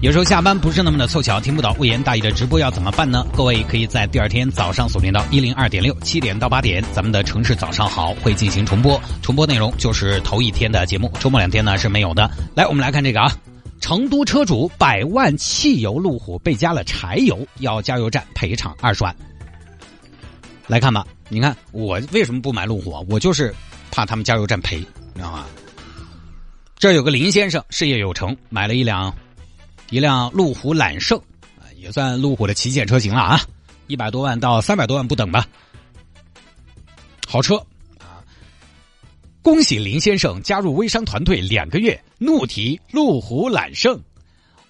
有时候下班不是那么的凑巧，听不到魏延大义的直播要怎么办呢？各位可以在第二天早上锁定到一零二点六七点到八点，咱们的城市早上好会进行重播，重播内容就是头一天的节目，周末两天呢是没有的。来，我们来看这个啊，成都车主百万汽油路虎被加了柴油，要加油站赔偿二十万。来看吧，你看我为什么不买路虎啊？我就是怕他们加油站赔，你知道吗？这有个林先生事业有成，买了一辆。一辆路虎揽胜，啊，也算路虎的旗舰车型了啊，一百多万到三百多万不等吧，好车啊！恭喜林先生加入微商团队两个月，怒提路虎揽胜。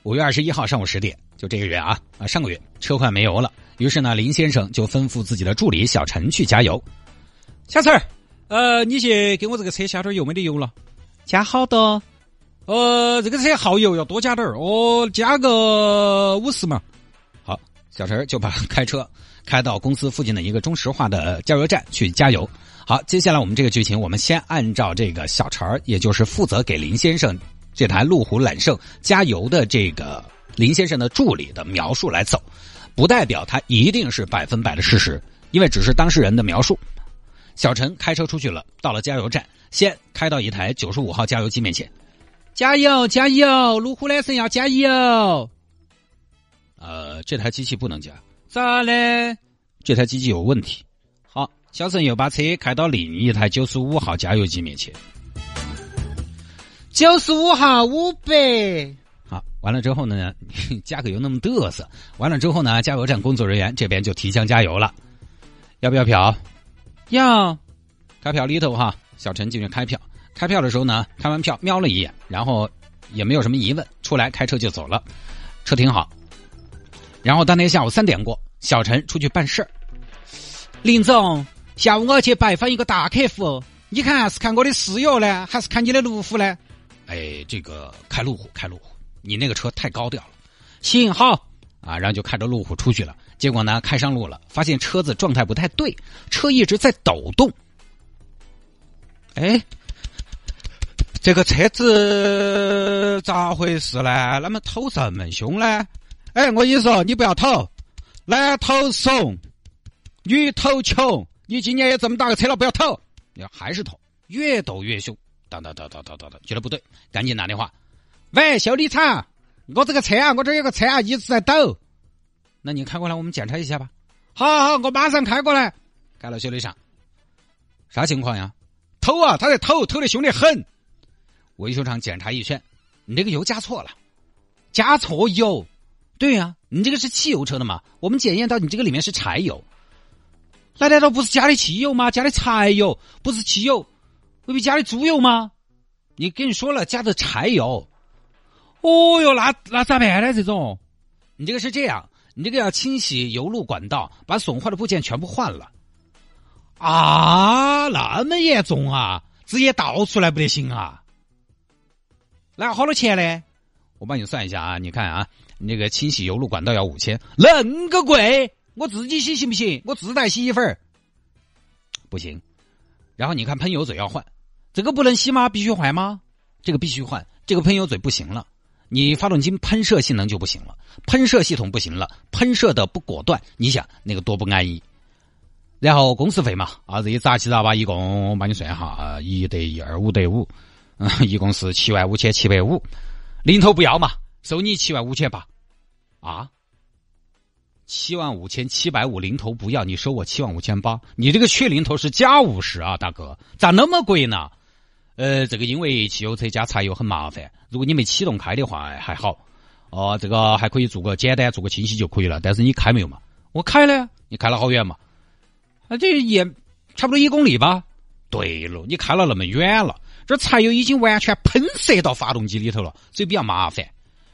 五月二十一号上午十点，就这个月啊啊，上个月车快没油了，于是呢，林先生就吩咐自己的助理小陈去加油。小陈儿，呃，你去给我这个车加点油，没得油了，加好多。呃，这个车耗油要多加点儿，哦，加个五十嘛。好，小陈就把开车开到公司附近的一个中石化的加油站去加油。好，接下来我们这个剧情，我们先按照这个小陈也就是负责给林先生这台路虎揽胜加油的这个林先生的助理的描述来走，不代表他一定是百分百的事实，因为只是当事人的描述。小陈开车出去了，到了加油站，先开到一台九十五号加油机面前。加油，加油！路虎揽胜要加油。呃，这台机器不能加，咋嘞？这台机器有问题。好，小陈又把车开到另一台九十五号加油机面前。九十五号五百。好，完了之后呢，加个油那么嘚瑟。完了之后呢，加油站工作人员这边就提枪加油了。要不要票？要。开票里头哈，小陈进去开票。开票的时候呢，开完票瞄了一眼，然后也没有什么疑问，出来开车就走了，车停好。然后当天下午三点过，小陈出去办事儿。林总，下午我要去拜访一个大客户，你看是看我的私油呢，还是看你的路虎呢？哎，这个开路虎，开路虎，你那个车太高调了。行好啊，然后就开着路虎出去了。结果呢，开上路了，发现车子状态不太对，车一直在抖动。哎。这个车子咋回事呢？那么偷这么凶呢？哎，我跟你说，你不要偷，男偷怂，女偷穷。你今年也这么大个车了，不要偷。你还是偷，越抖越凶。当当当当当当当，觉得不对，赶紧打电话。喂，修理厂，我这个车啊，我这有个车啊，一直在抖。那你开过来，我们检查一下吧。好，好，我马上开过来。开了修理厂，啥情况呀？偷啊，他在偷偷的凶得很。维修厂检查一圈，你这个油加错了，加错油。对呀，你这个是汽油车的嘛？我们检验到你这个里面是柴油，那难道不是加的汽油吗？加的柴油不是汽油，未必加的猪油吗？你跟你说了，加的柴油。哦哟，那那咋办呢？这种，你这个是这样，你这个要清洗油路管道，把损坏的部件全部换了。啊，那么严重啊？直接倒出来不得行啊？那好多钱呢？我帮你算一下啊！你看啊，那个清洗油路管道要五千，恁个贵？我自己洗行不行？我自带洗衣粉不行。然后你看喷油嘴要换，这个不能洗吗？必须换吗？这个必须换，这个喷油嘴不行了，你发动机喷射性能就不行了，喷射系统不行了，喷射的不果断，你想那个多不安逸。然后工时费嘛，啊，这些杂七杂八一共我帮你算一下，一得一，二五得五。嗯，一共是七万五千七百五，零头不要嘛，收你七万五千八，啊，七万五千七百五零头不要，你收我七万五千八，你这个缺零头是加五十啊，大哥，咋那么贵呢？呃，这个因为汽油车加柴油很麻烦，如果你没启动开的话还好，哦，这个还可以做个简单做个清洗就可以了，但是你开没有嘛？我开了，你开了好远嘛？啊，这也差不多一公里吧？对了，你开了那么远了。这柴油已经完全喷射到发动机里头了，所以比较麻烦。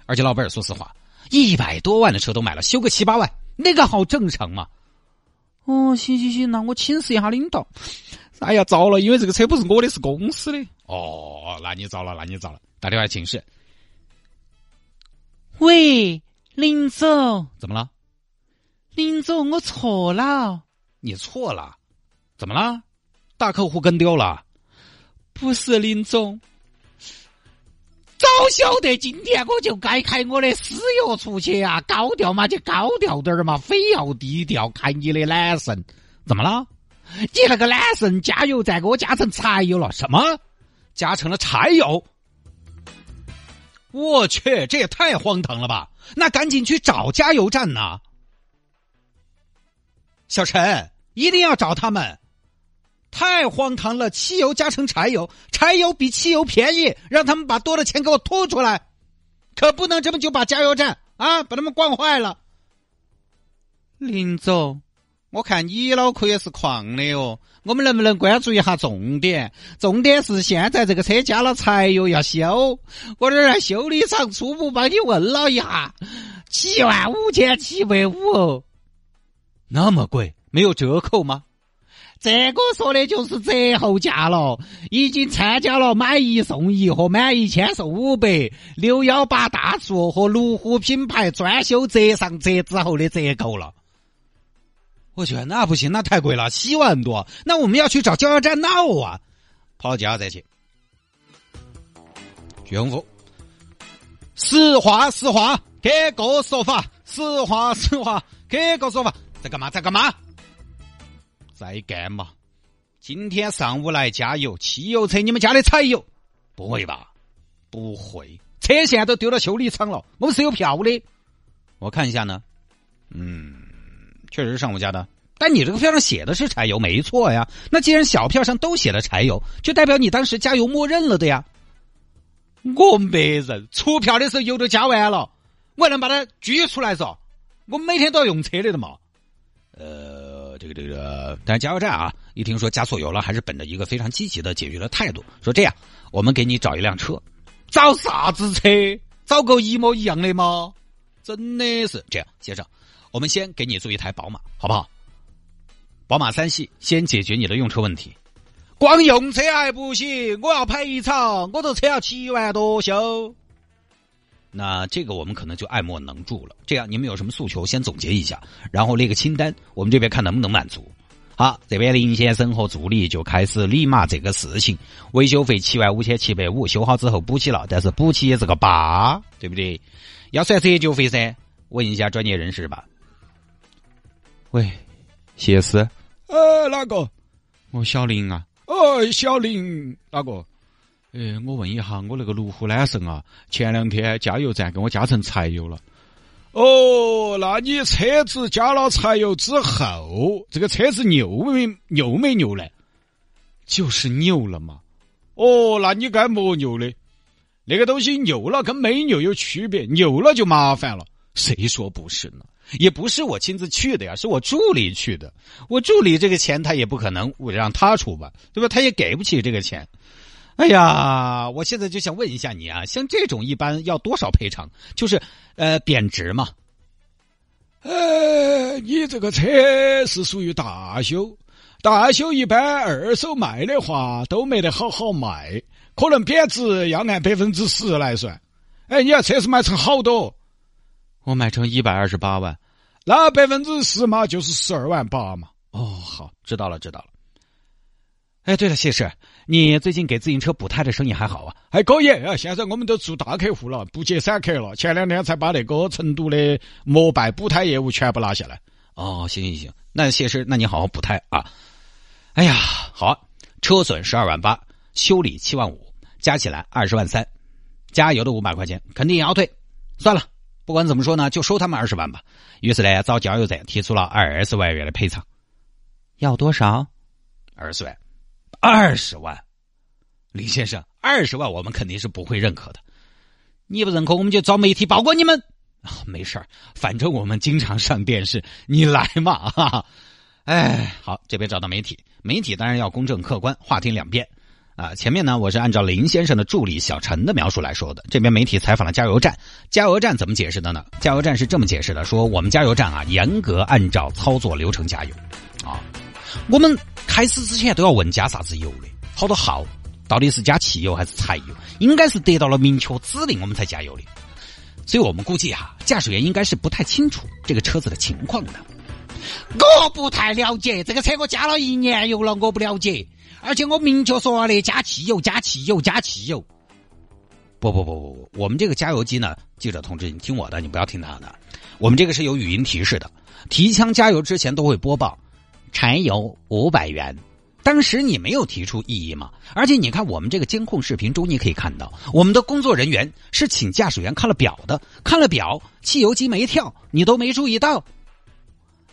而且老板儿，说实话，一百多万的车都买了，修个七八万，那个好正常嘛。哦，行行行，那我请示一下领导。哎呀，糟了，因为这个车不是我的，是公司的。哦，那你糟了，那你糟了，打电话请示。喂，林总，怎么了？林总，我错了。你错了？怎么了？大客户跟丢了？不是，林总。早晓得今天我就该开我的私油出去啊！高调嘛就高调点儿嘛，非要低调。看你的懒神，怎么了？你那个懒神加油站给我加成柴油了？什么？加成了柴油？我去，这也太荒唐了吧！那赶紧去找加油站呐！小陈，一定要找他们！太荒唐了，汽油加成柴油，柴油比汽油便宜，让他们把多的钱给我吐出来，可不能这么就把加油站啊把他们惯坏了。林总，我看你脑壳也是矿的哦。我们能不能关注一下重点？重点是现在这个车加了柴油要修，我这儿修理厂初步帮你问了一下，七万五千七百五哦，那么贵，没有折扣吗？这个说的就是折后价了，已经参加了买一送一和满一千送五百六幺八大促和路虎品牌专修折上折之后的折扣了。我去，那不行，那太贵了，七万多。那我们要去找加油站闹啊！跑加油站去。军务，实话实话，给个说法。实话实话，给个说法。在干嘛？在干嘛？在干嘛？今天上午来加油，汽油车，你们加的柴油？不会吧？不会，车现在都丢到修理厂了。我们是有票的。我看一下呢。嗯。确实是上午加的，但你这个票上写的是柴油，没错呀。那既然小票上都写了柴油，就代表你当时加油默认了的呀。我没认，出票的时候油都加完了，我还能把它举出来嗦？我每天都要用车的的嘛。呃，这个这个，但是加油站啊，一听说加错油了，还是本着一个非常积极的解决的态度，说这样，我们给你找一辆车，找啥子车？找个一模一样的吗？真的是这样，先生。我们先给你做一台宝马，好不好？宝马三系先解决你的用车问题。光用车还不行，我要赔偿，我这车要七万多修。那这个我们可能就爱莫能助了。这样你们有什么诉求，先总结一下，然后列个清单，我们这边看能不能满足。好，这边林先生和助理就开始理嘛这个事情。维修费七万五千七百五，修好之后补起了，但是补起也是个八，对不对？要算折旧费噻，问一下专业人士吧。喂，谢师，呃，哪个？我小林啊。哦，小林，哪个？哎，我问一下，我那个路虎揽胜啊，前两天加油站给我加成柴油了。哦，那你车子加了柴油之后，这个车子牛没牛没牛呢？就是牛了嘛。哦，那你该莫牛的？那个东西牛了跟没牛有区别，牛了就麻烦了。谁说不是呢？也不是我亲自去的呀，是我助理去的。我助理这个钱他也不可能我让他出吧，对吧？他也给不起这个钱。哎呀，我现在就想问一下你啊，像这种一般要多少赔偿？就是呃贬值嘛。呃，你这个车是属于大修，大修一般二手卖的话都没得好好卖，可能贬值要按百分之十来算。哎，你要车是卖成好多？我买成一百二十八万，那百分之十嘛，就是十二万八嘛。哦，好，知道了，知道了。哎，对了，谢师，你最近给自行车补胎的生意还好啊？还可以啊。现在我们都做大客户了，不接散客了。前两天才把那个成都的摩拜补胎业务全部拿下来。哦，行行行，那谢师，那你好好补胎啊。哎呀，好，车损十二万八，修理七万五，加起来二十万三，加油的五百块钱肯定也要退，算了。不管怎么说呢，就收他们二十万吧。于是呢，找加油站提出了二十万元的赔偿。要多少？二十万。二十万，李先生，二十万我们肯定是不会认可的。你不认可，我们就找媒体曝光你们。没事儿，反正我们经常上电视，你来嘛。哈哈。哎，好，这边找到媒体，媒体当然要公正客观，话听两遍。啊，前面呢我是按照林先生的助理小陈的描述来说的。这边媒体采访了加油站，加油站怎么解释的呢？加油站是这么解释的：说我们加油站啊，严格按照操作流程加油啊。我们开始之前都要问加啥子油的，好多号，到底是加汽油还是柴油？应该是得到了明确指令我们才加油的。所以我们估计哈，驾驶员应该是不太清楚这个车子的情况的。我不太了解这个车，我加了一年油了，我不了解。而且我明确说了的，加汽油，加汽油，加汽油。不不不不不，我们这个加油机呢，记者同志，你听我的，你不要听他的。我们这个是有语音提示的，提枪加油之前都会播报，柴油五百元。当时你没有提出异议吗？而且你看我们这个监控视频中，你可以看到，我们的工作人员是请驾驶员看了表的，看了表，汽油机没跳，你都没注意到。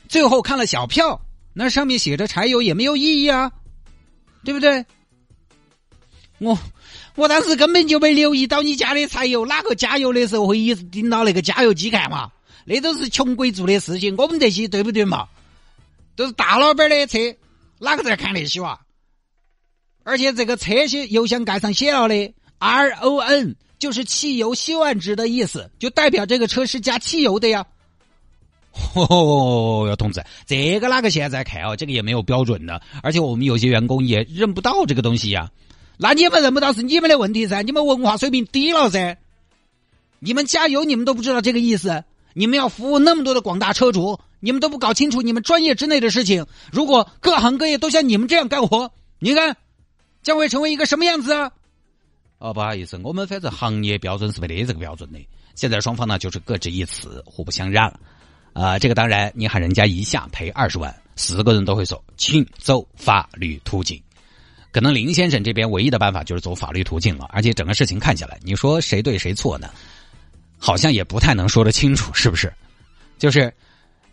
最后看了小票，那上面写着柴油也没有异议啊。对不对？我我当时根本就没留意到你加的柴油，哪个加油的时候会一直盯到那个加油机看嘛？那都是穷鬼做的事情，我们这些对不对嘛？都是大老板的车，哪个在看那些哇？而且这个车写油箱盖上写了的 R O N，就是汽油休按值的意思，就代表这个车是加汽油的呀。哦哟，同志，这个哪个现在看哦？这个也没有标准的，而且我们有些员工也认不到这个东西呀。那你们认不到是你们的问题噻，你们文化水平低了噻。你们加油，你们都不知道这个意思。你们要服务那么多的广大车主，你们都不搞清楚你们专业之内的事情。如果各行各业都像你们这样干活，你看将会成为一个什么样子啊？哦，不好意思，我们反正行业标准是没得这个标准的。现在双方呢就是各执一词，互不相让。啊，这个当然，你喊人家一下赔二十万，四个人都会说，请走法律途径。可能林先生这边唯一的办法就是走法律途径了，而且整个事情看起来，你说谁对谁错呢？好像也不太能说得清楚，是不是？就是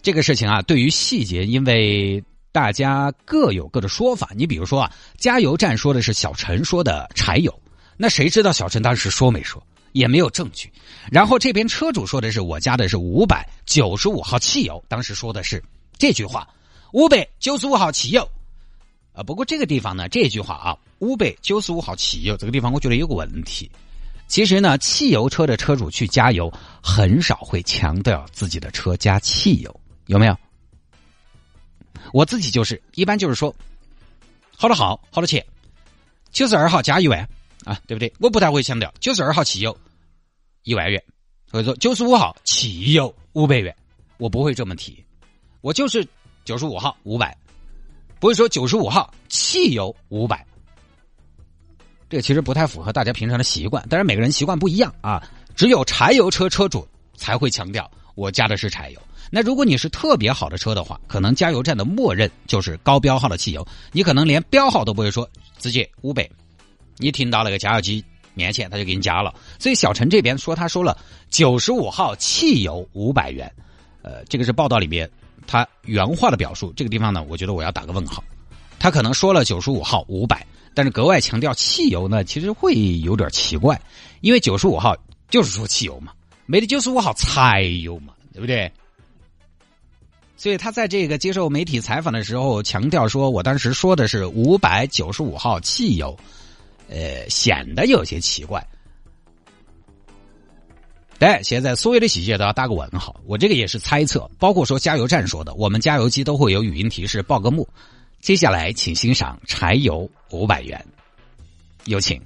这个事情啊，对于细节，因为大家各有各的说法。你比如说啊，加油站说的是小陈说的柴油，那谁知道小陈当时说没说？也没有证据，然后这边车主说的是我加的是五百九十五号汽油，当时说的是这句话，五百九十五号汽油，啊，不过这个地方呢，这句话啊，五百九十五号汽油这个地方，我觉得有个问题，其实呢，汽油车的车主去加油很少会强调自己的车加汽油，有没有？我自己就是一般就是说，好多号好多钱，九十二号加一万。啊，对不对？我不太会强调九十二号汽油一万元，或者说九十五号汽油五百元，我不会这么提。我就是九十五号五百，不会说九十五号汽油五百。这个其实不太符合大家平常的习惯，当然每个人习惯不一样啊。只有柴油车车主才会强调我加的是柴油。那如果你是特别好的车的话，可能加油站的默认就是高标号的汽油，你可能连标号都不会说，直接五百。你停到那个加油机面前，他就给你加了。所以小陈这边说，他说了九十五号汽油五百元，呃，这个是报道里面他原话的表述。这个地方呢，我觉得我要打个问号。他可能说了九十五号五百，但是格外强调汽油呢，其实会有点奇怪，因为九十五号就是说汽油嘛，没得九十五号柴油嘛，对不对？所以他在这个接受媒体采访的时候强调说，我当时说的是五百九十五号汽油。呃，显得有些奇怪。但现在所有的细节都要打个问号。我这个也是猜测，包括说加油站说的，我们加油机都会有语音提示报个幕。接下来，请欣赏柴油五百元，有请。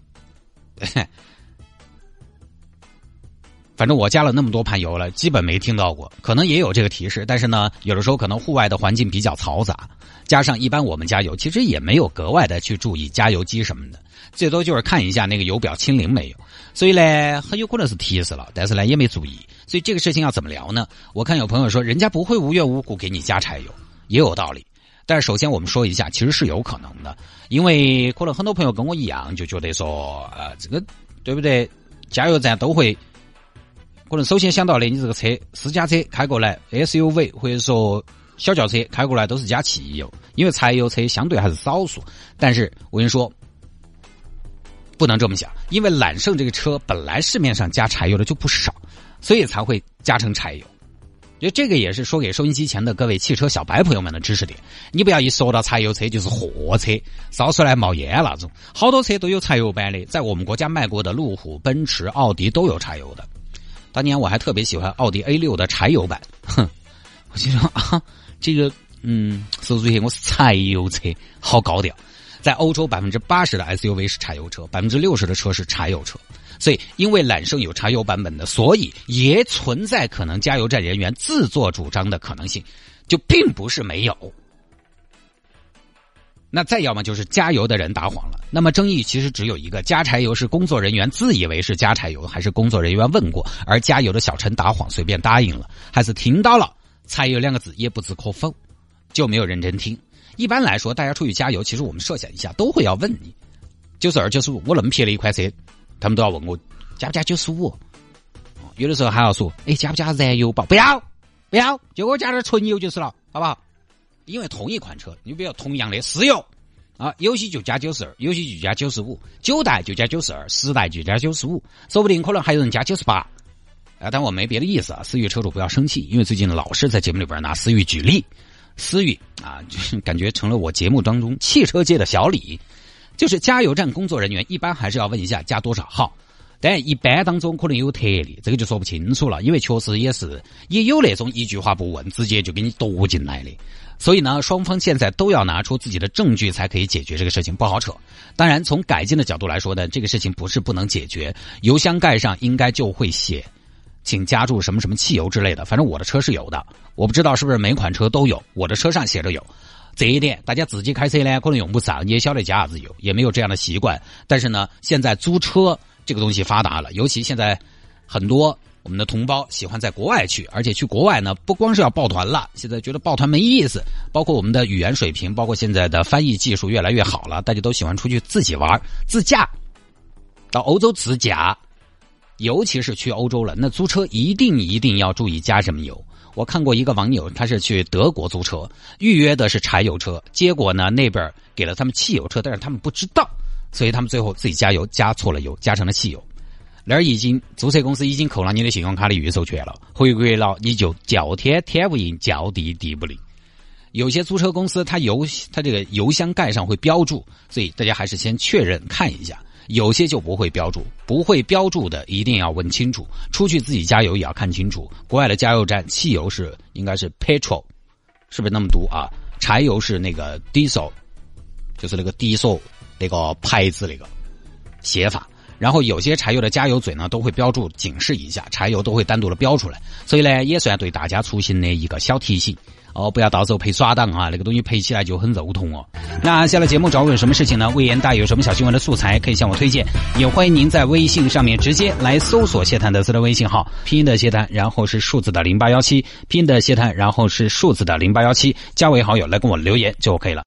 反正我加了那么多盘油了，基本没听到过。可能也有这个提示，但是呢，有的时候可能户外的环境比较嘈杂，加上一般我们加油其实也没有格外的去注意加油机什么的。最多就是看一下那个油表清零没有，所以呢，很有可能是提示了，但是呢也没注意。所以这个事情要怎么聊呢？我看有朋友说，人家不会无缘无故给你加柴油，也有道理。但是首先我们说一下，其实是有可能的，因为可能很多朋友跟我一样就觉得说，呃，这个对不对？加油站都会，可能首先想到的，你这个车私家车开过来，SUV 或者说小轿车开过来都是加汽油，因为柴油车相对还是少数。但是我跟你说。不能这么想，因为揽胜这个车本来市面上加柴油的就不少，所以才会加成柴油。就这个也是说给收音机前的各位汽车小白朋友们的知识点。你不要一说到柴油车就是货车，烧出来冒烟那种。好多车都有柴油版的，在我们国家卖过的路虎、奔驰、奥迪都有柴油的。当年我还特别喜欢奥迪 A 六的柴油版，哼，我心说啊，这个嗯，手主席我是柴油车，好高调。在欧洲，百分之八十的 SUV 是柴油车，百分之六十的车是柴油车。所以，因为揽胜有柴油版本的，所以也存在可能加油站人员自作主张的可能性，就并不是没有。那再要么就是加油的人打谎了。那么争议其实只有一个：加柴油是工作人员自以为是加柴油，还是工作人员问过，而加油的小陈打谎随便答应了，还是听到了“柴油”两个字也不置可否，就没有认真听。一般来说，大家出去加油，其实我们设想一下，都会要问你九十二、九十五，我那么便宜的一款车。他们都要问我加不加九十五，有的时候还要说，哎，加不加燃油宝？不要，不要，就给我加点纯油就是了，好不好？因为同一款车，你比如同样的私油啊，有些就加九十二，有些就加九十五，九代就加九十二，十代就加九十五，说不定可能还有人加九十八。啊，但我没别的意思啊，思域车主不要生气，因为最近老是在节目里边拿思域举例，思域啊，就是感觉成了我节目当中汽车界的小李。就是加油站工作人员一般还是要问一下加多少号，但一般当中可能有特例，这个就说不清楚了，因为确实也是也有那种一句话不问直接就给你夺进来的，所以呢，双方现在都要拿出自己的证据才可以解决这个事情，不好扯。当然，从改进的角度来说呢，这个事情不是不能解决，油箱盖上应该就会写，请加注什么什么汽油之类的。反正我的车是有的，我不知道是不是每款车都有，我的车上写着有。这一点，大家自己开车呢，可能用不上，你也晓得加啥子油，也没有这样的习惯。但是呢，现在租车这个东西发达了，尤其现在很多我们的同胞喜欢在国外去，而且去国外呢，不光是要抱团了，现在觉得抱团没意思。包括我们的语言水平，包括现在的翻译技术越来越好了，大家都喜欢出去自己玩、自驾，到欧洲自驾，尤其是去欧洲了，那租车一定一定要注意加什么油。我看过一个网友，他是去德国租车，预约的是柴油车，结果呢那边给了他们汽油车，但是他们不知道，所以他们最后自己加油加错了油，加成了汽油。那儿已经租车公司已经扣了你的信用卡的预授权了，回归了你就叫天天不应，叫地地不灵。有些租车公司它油它这个油箱盖上会标注，所以大家还是先确认看一下。有些就不会标注，不会标注的一定要问清楚。出去自己加油也要看清楚。国外的加油站汽油是应该是 petrol，是不是那么读啊？柴油是那个 diesel，就是那个 diesel 那个牌子那个写法。然后有些柴油的加油嘴呢都会标注警示一下，柴油都会单独的标出来。所以呢，也算对大家出行的一个小提醒。哦，不要到时候赔耍档啊！那个东西赔起来就很肉痛哦。那下了节目找我有什么事情呢？魏延大有什么小新闻的素材可以向我推荐？也欢迎您在微信上面直接来搜索谢探的私人微信号，拼音的谢探，然后是数字的零八幺七，拼音的谢探，然后是数字的零八幺七，加为好友来跟我留言就 OK 了。